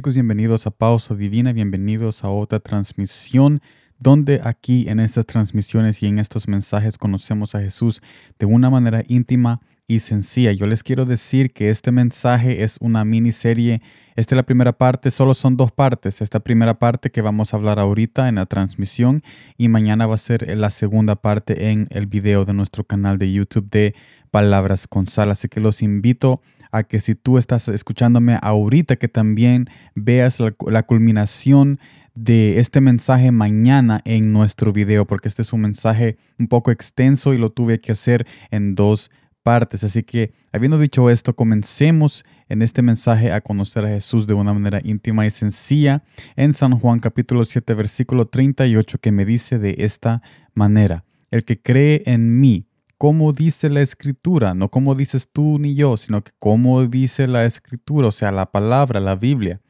Bienvenidos a Pausa Divina, bienvenidos a otra transmisión donde aquí en estas transmisiones y en estos mensajes conocemos a Jesús de una manera íntima y sencilla. Yo les quiero decir que este mensaje es una miniserie. Esta es la primera parte, solo son dos partes. Esta primera parte que vamos a hablar ahorita en la transmisión y mañana va a ser la segunda parte en el video de nuestro canal de YouTube de Palabras con Sal. Así que los invito a que si tú estás escuchándome ahorita, que también veas la, culminación de este mensaje mañana en nuestro video, porque este es un mensaje un poco extenso y lo tuve que hacer en dos partes. Así que, habiendo dicho esto, comencemos en este mensaje a conocer a Jesús de una manera íntima y sencilla en San Juan capítulo 7 versículo 38 que me dice de esta manera, el que cree en mí, como dice la escritura, no como dices tú ni yo, sino que como dice la escritura, o sea, la palabra, la Biblia.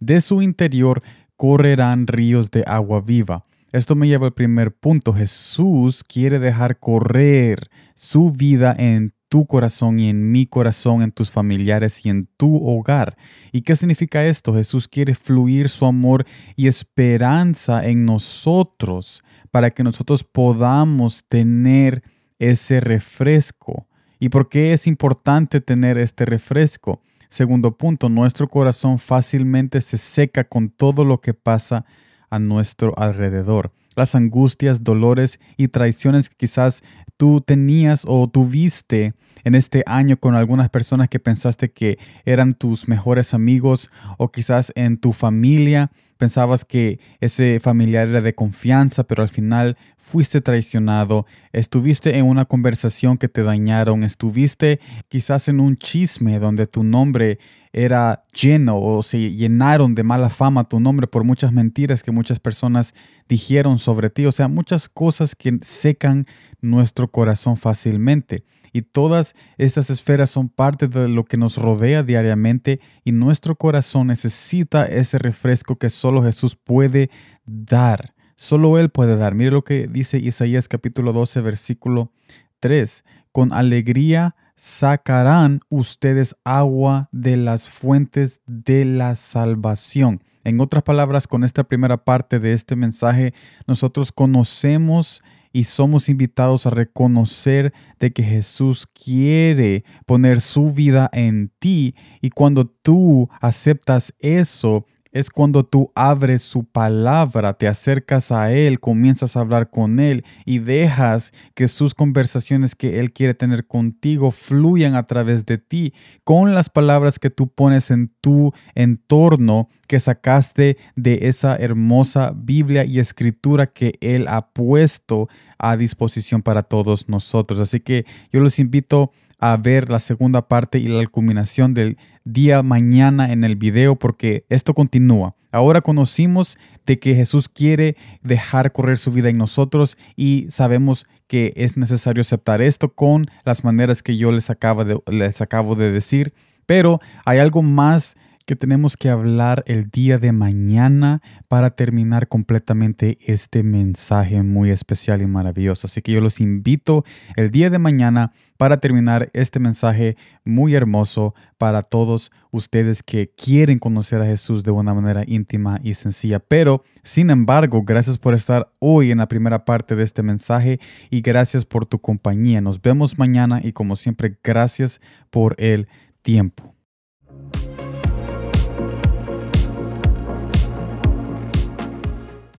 De su interior correrán ríos de agua viva. Esto me lleva al primer punto. Jesús quiere dejar correr su vida en tu corazón y en mi corazón, en tus familiares y en tu hogar. ¿Y qué significa esto? Jesús quiere fluir su amor y esperanza en nosotros para que nosotros podamos tener ese refresco. ¿Y por qué es importante tener este refresco? Segundo punto, nuestro corazón fácilmente se seca con todo lo que pasa a nuestro alrededor. Las angustias, dolores y traiciones que quizás tú tenías o tuviste en este año con algunas personas que pensaste que eran tus mejores amigos o quizás en tu familia pensabas que ese familiar era de confianza, pero al final fuiste traicionado, estuviste en una conversación que te dañaron, estuviste quizás en un chisme donde tu nombre era lleno o se llenaron de mala fama tu nombre por muchas mentiras que muchas personas dijeron sobre ti, o sea, muchas cosas que secan nuestro corazón fácilmente. Y todas estas esferas son parte de lo que nos rodea diariamente y nuestro corazón necesita ese refresco que solo Jesús puede dar. Solo Él puede dar. Mire lo que dice Isaías capítulo 12, versículo 3. Con alegría sacarán ustedes agua de las fuentes de la salvación. En otras palabras, con esta primera parte de este mensaje, nosotros conocemos y somos invitados a reconocer de que Jesús quiere poner su vida en ti. Y cuando tú aceptas eso, es cuando tú abres su palabra, te acercas a Él, comienzas a hablar con Él y dejas que sus conversaciones que Él quiere tener contigo fluyan a través de ti con las palabras que tú pones en tu entorno que sacaste de esa hermosa Biblia y escritura que Él ha puesto a disposición para todos nosotros. Así que yo los invito a ver la segunda parte y la culminación del día mañana en el video porque esto continúa. Ahora conocimos de que Jesús quiere dejar correr su vida en nosotros y sabemos que es necesario aceptar esto con las maneras que yo les acabo de, les acabo de decir. Pero hay algo más que tenemos que hablar el día de mañana para terminar completamente este mensaje muy especial y maravilloso. Así que yo los invito el día de mañana para terminar este mensaje muy hermoso para todos ustedes que quieren conocer a Jesús de una manera íntima y sencilla. Pero, sin embargo, gracias por estar hoy en la primera parte de este mensaje y gracias por tu compañía. Nos vemos mañana y como siempre, gracias por el tiempo.